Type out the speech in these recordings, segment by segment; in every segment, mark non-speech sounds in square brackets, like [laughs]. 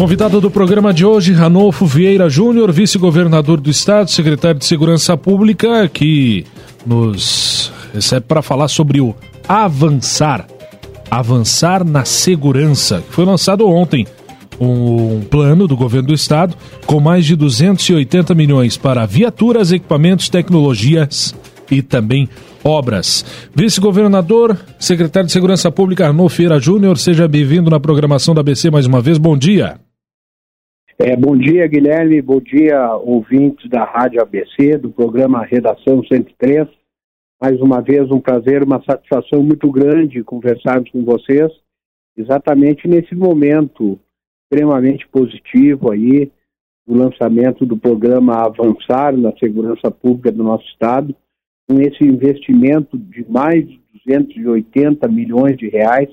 Convidado do programa de hoje, Ranolfo Vieira Júnior, vice-governador do estado, secretário de Segurança Pública, que nos recebe para falar sobre o Avançar. Avançar na Segurança, foi lançado ontem um plano do governo do estado com mais de 280 milhões para viaturas, equipamentos, tecnologias e também obras. Vice-governador, secretário de Segurança Pública Arnolfo Vieira Júnior, seja bem-vindo na programação da ABC mais uma vez. Bom dia. É, bom dia, Guilherme. Bom dia, ouvintes da Rádio ABC, do programa Redação 103. Mais uma vez, um prazer, uma satisfação muito grande conversarmos com vocês, exatamente nesse momento extremamente positivo aí, do lançamento do programa Avançar na Segurança Pública do nosso Estado, com esse investimento de mais de 280 milhões de reais,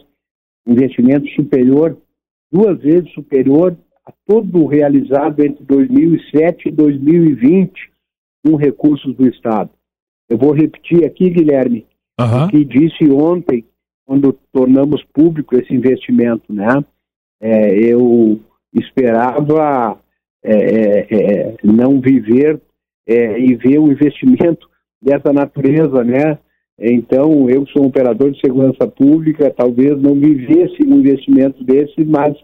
investimento superior, duas vezes superior todo realizado entre 2007 e 2020 com recursos do Estado. Eu vou repetir aqui, Guilherme, uhum. o que disse ontem, quando tornamos público esse investimento, né? É, eu esperava é, é, é não viver é, e ver um investimento dessa natureza, né? Então, eu sou um operador de segurança pública, talvez não vivesse um investimento desse, mas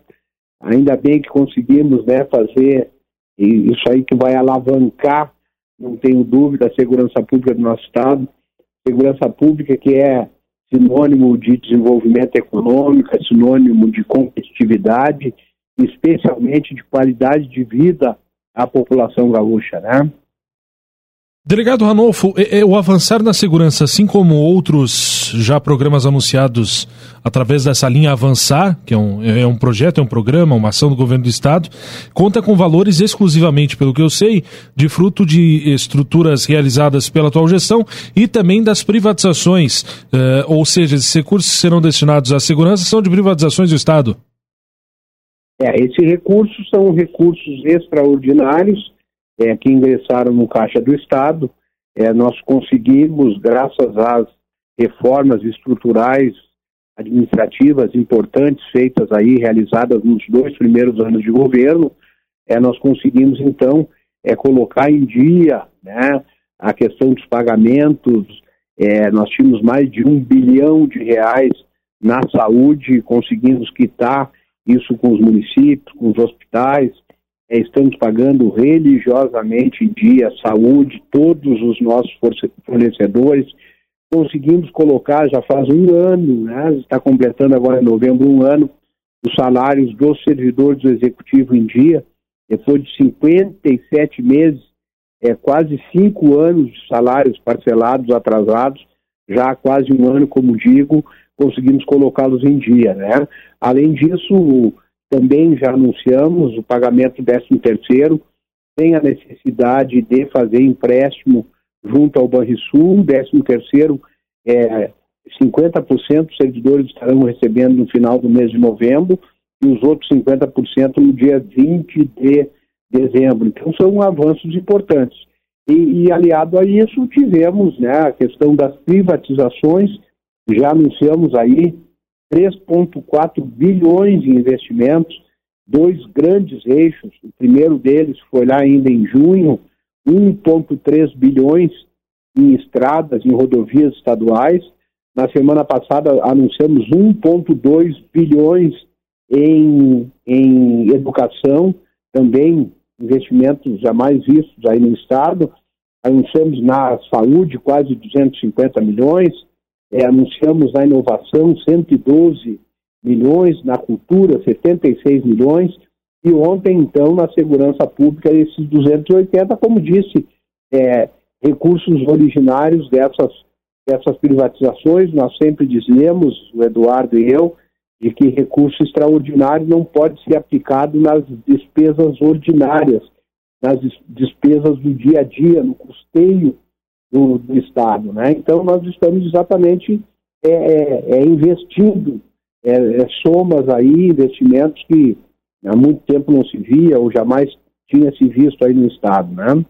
Ainda bem que conseguimos né, fazer isso aí que vai alavancar, não tenho dúvida, a segurança pública do nosso Estado. Segurança pública que é sinônimo de desenvolvimento econômico, é sinônimo de competitividade, especialmente de qualidade de vida à população gaúcha, né? Delegado Ranolfo, é, é, o avançar na segurança, assim como outros já programas anunciados através dessa linha Avançar, que é um, é um projeto, é um programa, uma ação do governo do estado, conta com valores exclusivamente, pelo que eu sei, de fruto de estruturas realizadas pela atual gestão e também das privatizações, uh, ou seja, esses recursos que serão destinados à segurança são de privatizações do estado. É, esses recursos são recursos extraordinários é, que ingressaram no Caixa do Estado. É, nós conseguimos, graças às reformas estruturais administrativas importantes feitas aí, realizadas nos dois primeiros anos de governo, é, nós conseguimos então é, colocar em dia né, a questão dos pagamentos. É, nós tínhamos mais de um bilhão de reais na saúde, conseguimos quitar isso com os municípios, com os hospitais, é, estamos pagando religiosamente em dia saúde, todos os nossos fornecedores. Conseguimos colocar, já faz um ano, né, está completando agora em novembro um ano, os salários dos servidores do Executivo em dia, depois de 57 meses, é, quase cinco anos de salários parcelados, atrasados, já há quase um ano, como digo, conseguimos colocá-los em dia. Né? Além disso, também já anunciamos o pagamento do 13 terceiro, tem a necessidade de fazer empréstimo junto ao Banrisul, 13 terceiro, é, 50% dos servidores estarão recebendo no final do mês de novembro e os outros 50% no dia 20 de dezembro. Então são avanços importantes. E, e aliado a isso tivemos né, a questão das privatizações, já anunciamos aí 3,4 bilhões em investimentos, dois grandes eixos. O primeiro deles foi lá ainda em junho, 1,3 bilhões em estradas, em rodovias estaduais. Na semana passada anunciamos 1,2 bilhões em, em educação, também investimentos jamais vistos aí no Estado. Anunciamos na saúde quase 250 milhões, é, anunciamos na inovação 112 milhões, na cultura 76 milhões, e ontem, então, na segurança pública, esses 280, como disse, é, recursos originários dessas, dessas privatizações. Nós sempre dizemos, o Eduardo e eu, de que recurso extraordinário não pode ser aplicado nas despesas ordinárias, nas despesas do dia a dia, no custeio do, do Estado. Né? Então, nós estamos exatamente é, é, é investindo é, é, somas aí, investimentos que há muito tempo não se via ou jamais tinha se visto aí no Estado. Né?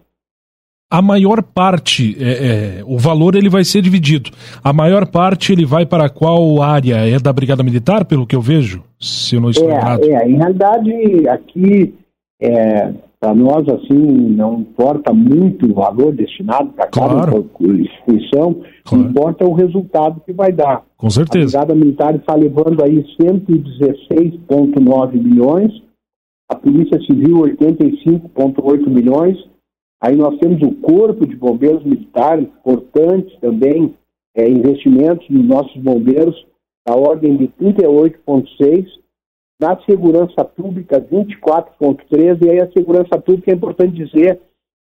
a maior parte, é, é, o valor ele vai ser dividido. A maior parte ele vai para qual área? É da Brigada Militar, pelo que eu vejo? Se eu não estou é, errado. É, em realidade, aqui, é, para nós, assim, não importa muito o valor destinado para cada Claro. instituição, Claro. importa o resultado que vai dar. Com A certeza. Brigada Militar está levando aí 116,9 milhões, a Polícia Civil 85,8 milhões, aí nós temos o Corpo de Bombeiros Militares, importantes também, é, investimentos nos nossos bombeiros, da ordem de 38,6, na segurança pública 24,3, e aí a segurança pública é importante dizer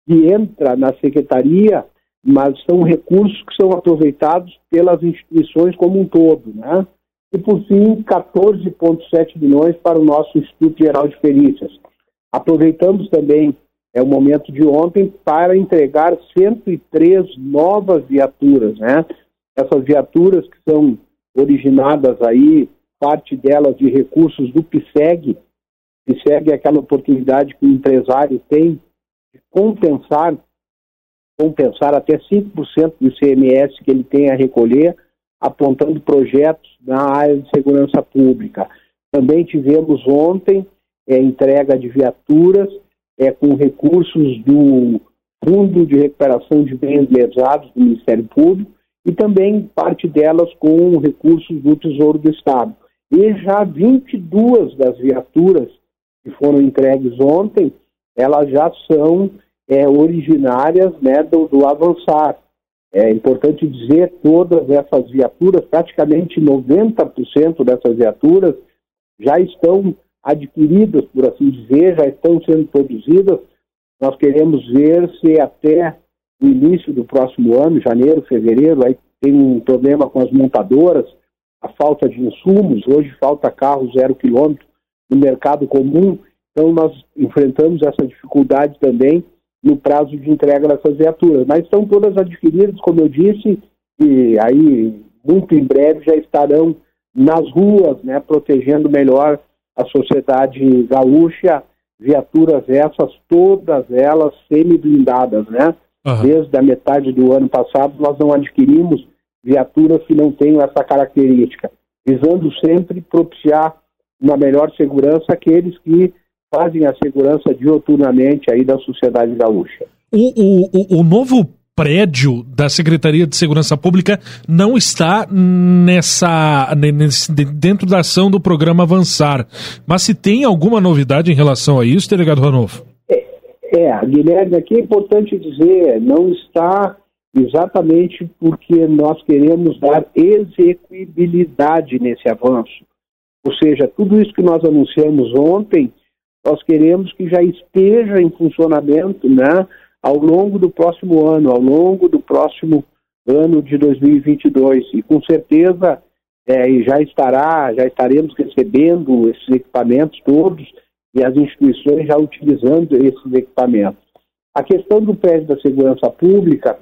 que entra na secretaria, mas são recursos que são aproveitados pelas instituições como um todo, né? E por fim, 14,7 milhões para o nosso Instituto Geral de Perícias. Aproveitamos também é o momento de ontem para entregar 103 novas viaturas, né? Essas viaturas que são originadas aí, parte delas de recursos do PSEG. PSEG é aquela oportunidade que o empresário tem de compensar compensar até 5% do ICMS que ele tem a recolher, apontando projetos na área de segurança pública. Também tivemos ontem é, entrega de viaturas é, com recursos do Fundo de Recuperação de Bens Lesados do Ministério Público e também parte delas com recursos do Tesouro do Estado. E já 22 das viaturas que foram entregues ontem, elas já são é, originárias né, do, do avançar. É importante dizer, todas essas viaturas, praticamente 90% dessas viaturas já estão adquiridas, por assim dizer, já estão sendo produzidas. Nós queremos ver se até o início do próximo ano, janeiro, fevereiro, aí tem um problema com as montadoras, a falta de insumos, hoje falta carro zero quilômetro no mercado comum, então nós enfrentamos essa dificuldade também no prazo de entrega dessas viaturas. Mas estão todas adquiridas, como eu disse, e aí muito em breve já estarão nas ruas, né, protegendo melhor a sociedade gaúcha, viaturas essas, todas elas semi-blindadas, né? Aham. Desde a metade do ano passado nós não adquirimos viaturas que não tenham essa característica, visando sempre propiciar uma melhor segurança àqueles que fazem a segurança dioturnamente aí da sociedade gaúcha. O, o, o, novo prédio da Secretaria de Segurança Pública não está nessa ne- nesse- de- dentro da ação do programa Avançar. Mas se tem alguma novidade em relação a isso, delegado Ranolfo? É, Guilherme, aqui é importante dizer, não está exatamente porque nós queremos dar execuibilidade nesse avanço. Ou seja, tudo isso que nós anunciamos ontem, nós queremos que já esteja em funcionamento né, ao longo do próximo ano, ao longo do próximo ano de 2022. E com certeza é, já estará, já estaremos recebendo esses equipamentos todos e as instituições já utilizando esses equipamentos. A questão do prédio da segurança pública,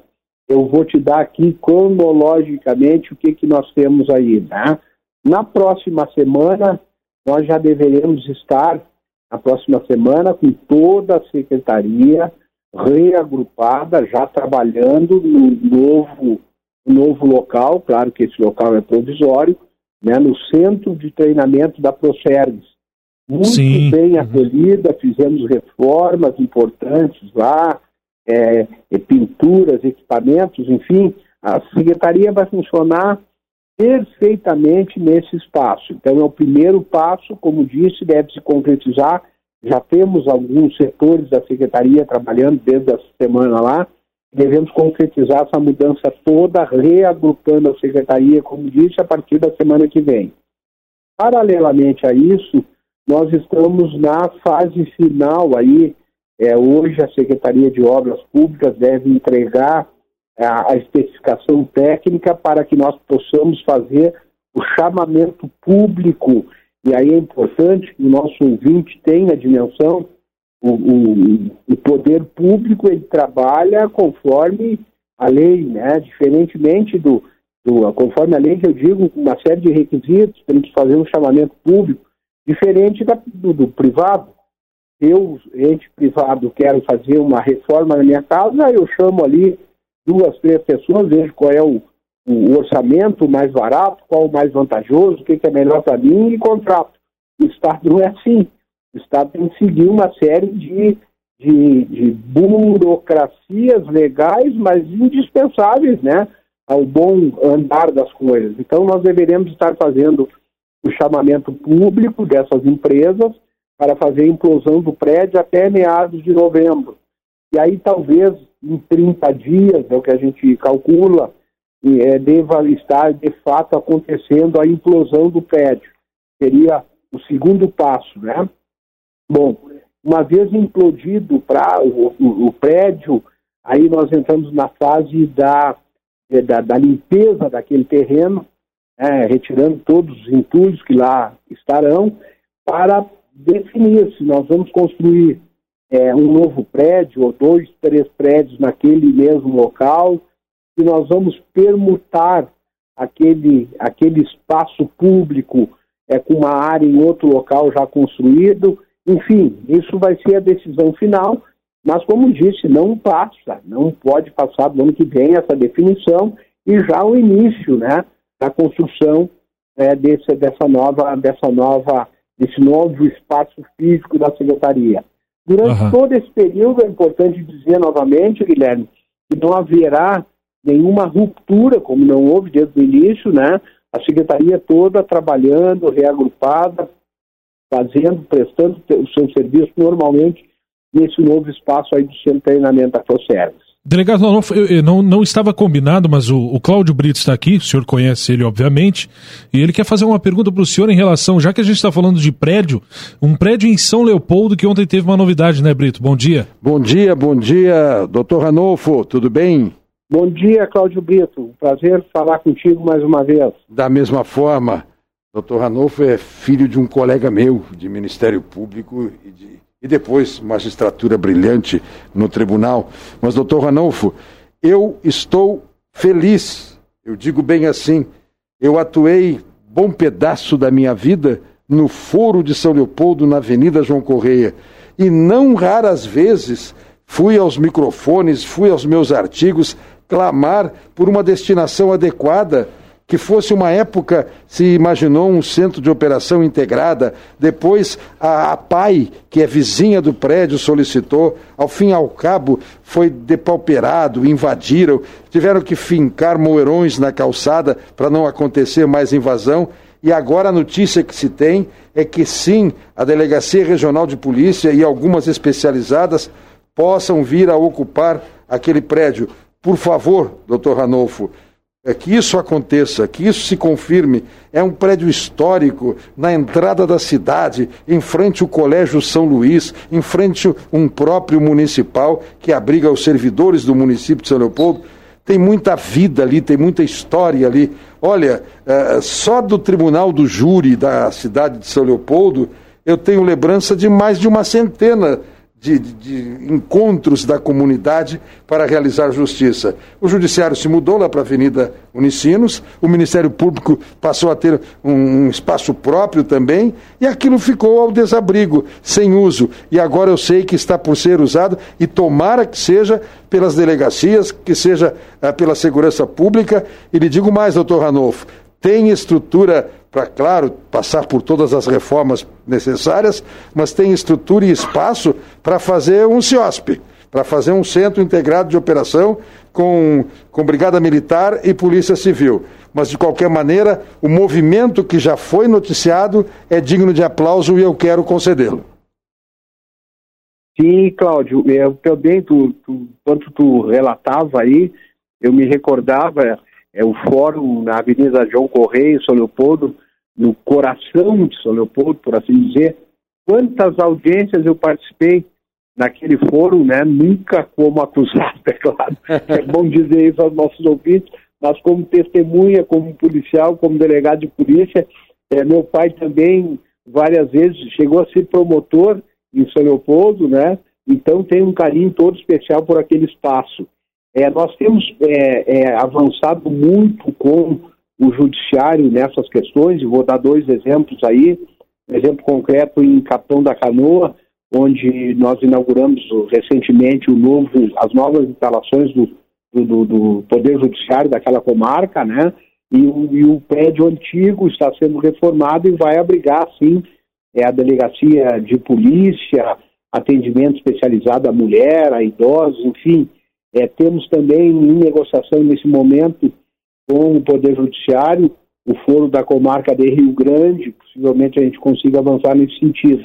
eu vou te dar aqui cronologicamente o que, que nós temos aí. Né? Na próxima semana, nós já deveremos estar, na próxima semana, com toda a secretaria reagrupada, já trabalhando no novo, no novo local, claro que esse local é provisório, né, no centro de treinamento da Procerves. Muito Sim. bem Uhum. acolhida, fizemos reformas importantes lá, é, pinturas, equipamentos, enfim, a secretaria vai funcionar perfeitamente nesse espaço. Então, é o primeiro passo, como disse, deve se concretizar. Já temos alguns setores da secretaria trabalhando desde essa semana lá. Devemos concretizar essa mudança toda, reagrupando a secretaria, como disse, a partir da semana que vem. Paralelamente a isso, nós estamos na fase final aí. É, hoje a Secretaria de Obras Públicas deve entregar a, a especificação técnica para que nós possamos fazer o chamamento público. E aí é importante que o nosso ouvinte tenha a dimensão, o, o, o poder público ele trabalha conforme a lei, né? diferentemente do, do, conforme a lei eu digo, uma série de requisitos, temos que fazer um chamamento público, diferente da, do, do privado. Eu, ente privado, quero fazer uma reforma na minha casa, eu chamo ali duas, três pessoas, vejo qual é o, o orçamento mais barato, qual o mais vantajoso, o que, que é melhor para mim e contrato. o Estado não é assim. O Estado tem que seguir uma série de, de, de burocracias legais, mas indispensáveis, né? Ao bom andar das coisas. Então, nós deveremos estar fazendo o chamamento público dessas empresas para fazer a implosão do prédio até meados de novembro. E aí, talvez, em 30 dias, é o que a gente calcula, é, deva estar, de fato, acontecendo a implosão do prédio. Seria o segundo passo, né? Bom, uma vez implodido para o, o, o, prédio, aí nós entramos na fase da, é, da, da limpeza daquele terreno, é, retirando todos os entulhos que lá estarão, para definir se nós vamos construir é, um novo prédio ou dois, três prédios naquele mesmo local, se nós vamos permutar aquele, aquele espaço público é, com uma área em outro local já construído, enfim, isso vai ser a decisão final, mas como disse, não passa, não pode passar do ano que vem essa definição e já o início, né, da construção é, desse, dessa nova, dessa nova, desse novo espaço físico da secretaria. Durante uhum. todo esse período, é importante dizer novamente, Guilherme, que não haverá nenhuma ruptura, como não houve desde o início, né? A secretaria toda trabalhando, reagrupada, fazendo, prestando o seu serviço normalmente nesse novo espaço aí do centro de treinamento da ProService. Delegado, não, não, não, estava combinado, mas o, o Cláudio Brito está aqui, o senhor conhece ele, obviamente, e ele quer fazer uma pergunta para o senhor em relação, já que a gente está falando de prédio, um prédio em São Leopoldo que ontem teve uma novidade, né, Brito? Bom dia. Bom dia, bom dia, doutor Ranolfo, tudo bem? Bom dia, Cláudio Brito. Prazer falar contigo mais uma vez. Da mesma forma, doutor Ranolfo é filho de um colega meu de Ministério Público e, de, e depois magistratura brilhante no tribunal. Mas, doutor Ranolfo, eu estou feliz, eu digo bem assim, eu atuei bom pedaço da minha vida no Foro de São Leopoldo, na Avenida João Correia, e não raras vezes fui aos microfones, fui aos meus artigos clamar por uma destinação adequada, que fosse uma época, se imaginou um centro de operação integrada, depois a, a PAI, que é vizinha do prédio, solicitou, ao fim e ao cabo foi depauperado, invadiram, tiveram que fincar moerões na calçada para não acontecer mais invasão. E agora a notícia que se tem é que sim, a Delegacia Regional de Polícia e algumas especializadas possam vir a ocupar aquele prédio. Por favor, doutor Ranolfo, que isso aconteça, que isso se confirme. É um prédio histórico na entrada da cidade, em frente ao Colégio São Luís, em frente um próprio municipal que abriga os servidores do município de São Leopoldo. Tem muita vida ali, tem muita história ali. Olha, é, só do Tribunal do Júri da cidade de São Leopoldo, eu tenho lembrança de mais de uma centena de, de, encontros da comunidade para realizar justiça. O judiciário se mudou lá para a Avenida Unicinos, o Ministério Público passou a ter um, espaço próprio também, e aquilo ficou ao desabrigo, sem uso. E agora eu sei que está por ser usado, e tomara que seja pelas delegacias, que seja uh, pela segurança pública. E lhe digo mais, doutor Ranolfo, tem estrutura para, claro, passar por todas as reformas necessárias, mas tem estrutura e espaço para fazer um CIOSP, para fazer um centro integrado de operação com, com Brigada Militar e Polícia Civil. Mas, de qualquer maneira, o movimento que já foi noticiado é digno de aplauso e eu quero concedê-lo. Sim, Cláudio, eu também, tu, tu, quando tu relatava aí, eu me recordava é o fórum na Avenida João Correia, São Leopoldo, no coração de São Leopoldo, por assim dizer. Quantas audiências eu participei naquele fórum, né? Nunca como acusado, [laughs] é claro. É bom dizer isso aos nossos ouvintes, mas como testemunha, como policial, como delegado de polícia. É, meu pai também várias vezes chegou a ser promotor em São Leopoldo, né? Então tem um carinho todo especial por aquele espaço. É, nós temos é, é, avançado muito com o judiciário nessas questões, e vou dar dois exemplos aí. Um exemplo concreto em Capão da Canoa, onde nós inauguramos recentemente o novo, as novas instalações do, do, do Poder Judiciário daquela comarca, né? E o, e o, prédio antigo está sendo reformado e vai abrigar, sim, é a delegacia de polícia, atendimento especializado à mulher, a idosos, enfim. É, temos também em negociação nesse momento com o Poder Judiciário o foro da comarca de Rio Grande, possivelmente a gente consiga avançar nesse sentido.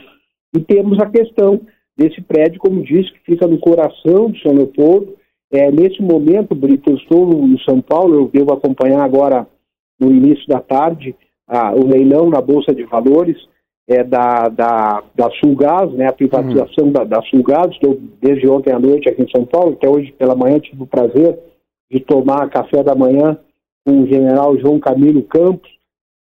E temos a questão desse prédio, como disse, que fica no coração de São Leopoldo. É, nesse momento, Brito, eu estou no São Paulo, eu devo acompanhar agora, no início da tarde, a, o leilão na Bolsa de Valores é, da, da, da Sulgás, né, a privatização uhum. da, da Sulgás. Estou desde ontem à noite aqui em São Paulo, até hoje pela manhã tive o prazer de tomar café da manhã com o general João Camilo Campos,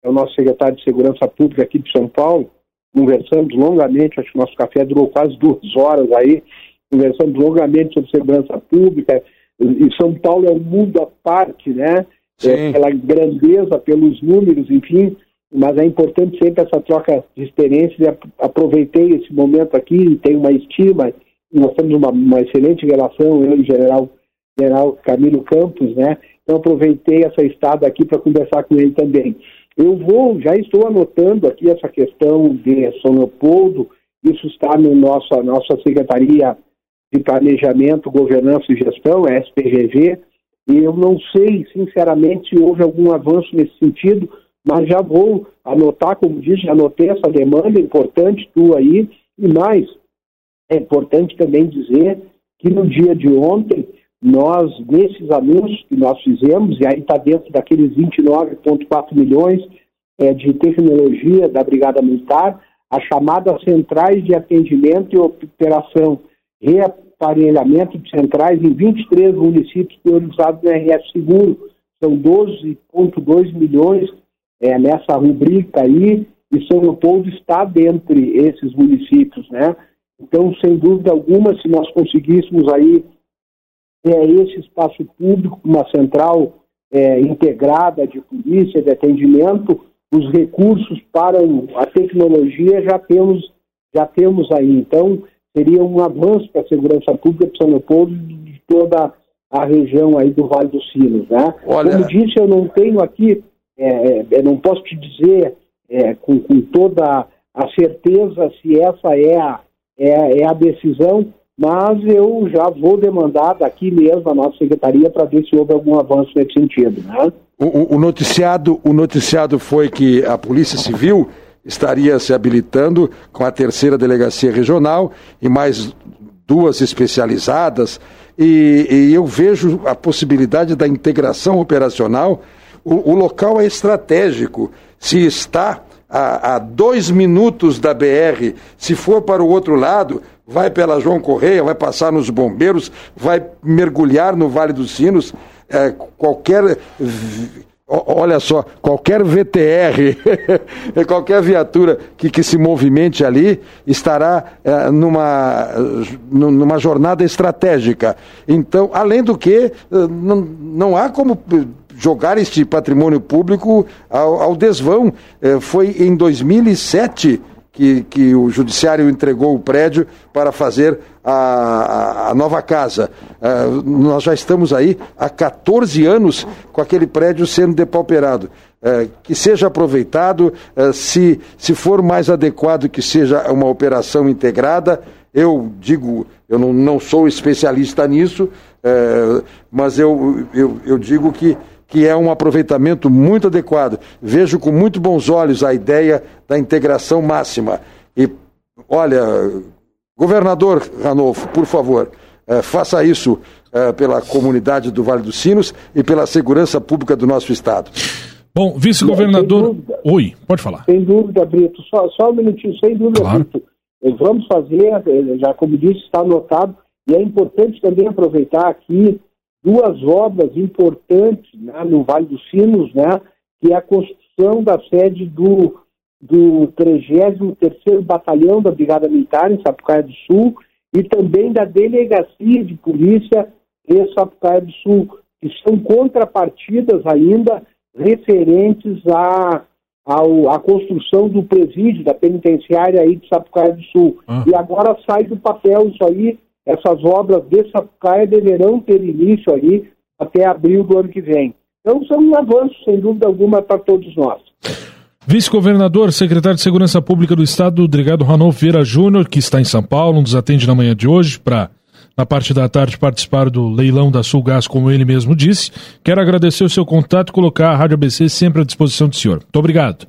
é o nosso secretário de Segurança Pública aqui de São Paulo. Conversamos longamente, acho que o nosso café durou quase duas horas aí, conversamos longamente sobre segurança pública. E São Paulo é um mundo à parte, né? É, pela grandeza, pelos números, enfim, mas é importante sempre essa troca de experiências e aproveitei esse momento aqui, tenho uma estima, nós temos uma, uma excelente relação, eu e o general, general Camilo Campos, né? Então aproveitei essa estada aqui para conversar com ele também. Eu vou, já estou anotando aqui essa questão de São Leopoldo, isso está no nossa nossa Secretaria de Planejamento, Governança e Gestão, SPGG, e eu não sei, sinceramente, se houve algum avanço nesse sentido, mas já vou anotar, como disse, já anotei essa demanda importante tua aí, e mais, é importante também dizer que no dia de ontem nós, nesses anúncios que nós fizemos, e aí está dentro daqueles 29,4 milhões é, de tecnologia da Brigada Militar, as chamadas centrais de atendimento e operação, reaparelhamento de centrais em 23 municípios priorizados no RS Seguro. São 12,2 milhões é, nessa rubrica aí, e São Leopoldo está dentre esses municípios, né? Então, sem dúvida alguma, se nós conseguíssemos aí é esse espaço público, uma central é, integrada de polícia, de atendimento, os recursos para a tecnologia já temos, já temos aí. Então, seria um avanço para a segurança pública de São Leopoldo e de toda a região aí do Vale dos Sinos. Né? Olha... Como disse, eu não tenho aqui, é, é, eu não posso te dizer é, com, com, toda a certeza se essa é a, é, é a decisão, mas eu já vou demandar daqui mesmo a nossa secretaria para ver se houve algum avanço nesse sentido. Né? O, o, noticiado, o noticiado foi que a Polícia Civil estaria se habilitando com a terceira delegacia regional e mais duas especializadas, e, e eu vejo a possibilidade da integração operacional. O, o local é estratégico. Se está a, a dois minutos da BR, se for para o outro lado, vai pela João Correia, vai passar nos bombeiros, vai mergulhar no Vale dos Sinos, é, qualquer. Olha só, qualquer VTR, [laughs] qualquer viatura que, que se movimente ali estará é, numa, numa jornada estratégica. Então, além do que, é, não, não há como jogar este patrimônio público ao, ao desvão. É, foi em 2007 que, que o judiciário entregou o prédio para fazer a, a, nova casa. Uh, nós já estamos aí há 14 anos com aquele prédio sendo depauperado. Uh, que seja aproveitado, se, se for mais adequado que seja uma operação integrada, eu digo, eu não, não sou especialista nisso, mas eu, eu, eu digo que que é um aproveitamento muito adequado. Vejo com muito bons olhos a ideia da integração máxima. E, olha, governador Ranolfo, por favor, eh, faça isso eh, pela comunidade do Vale dos Sinos e pela segurança pública do nosso Estado. Bom, vice-governador. Oi, pode falar. Sem dúvida, Brito. Só, só um minutinho, sem dúvida, claro. Brito. Vamos fazer, eh, já como disse, está anotado, e é importante também aproveitar aqui duas obras importantes né, no Vale dos Sinos, né, que é a construção da sede do, do 33º Batalhão da Brigada Militar em Sapucaia do Sul e também da Delegacia de Polícia em Sapucaia do Sul, que são contrapartidas ainda referentes à, ao, à construção do presídio da penitenciária aí de Sapucaia do Sul. Ah. E agora sai do papel isso aí essas obras de Sapucaia deverão ter início aí até abril do ano que vem. Então, são um avanço, sem dúvida alguma, para todos nós. Vice-governador, secretário de Segurança Pública do Estado, Drigado Ranolfo Vieira Júnior, que está em São Paulo, nos atende na manhã de hoje para, na parte da tarde, participar do leilão da Sulgás, como ele mesmo disse. Quero agradecer o seu contato e colocar a Rádio ABC sempre à disposição do senhor. Muito obrigado.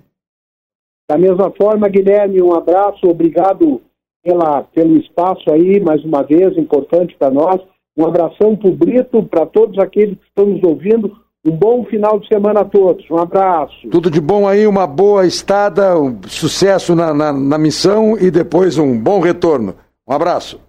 Da mesma forma, Guilherme, um abraço, obrigado pela, pelo espaço aí, mais uma vez, importante para nós. Um abração pro Brito, para todos aqueles que estão nos ouvindo. Um bom final de semana a todos. Um abraço. Tudo de bom aí, uma boa estada, um sucesso na, na, na missão e depois um bom retorno. Um abraço.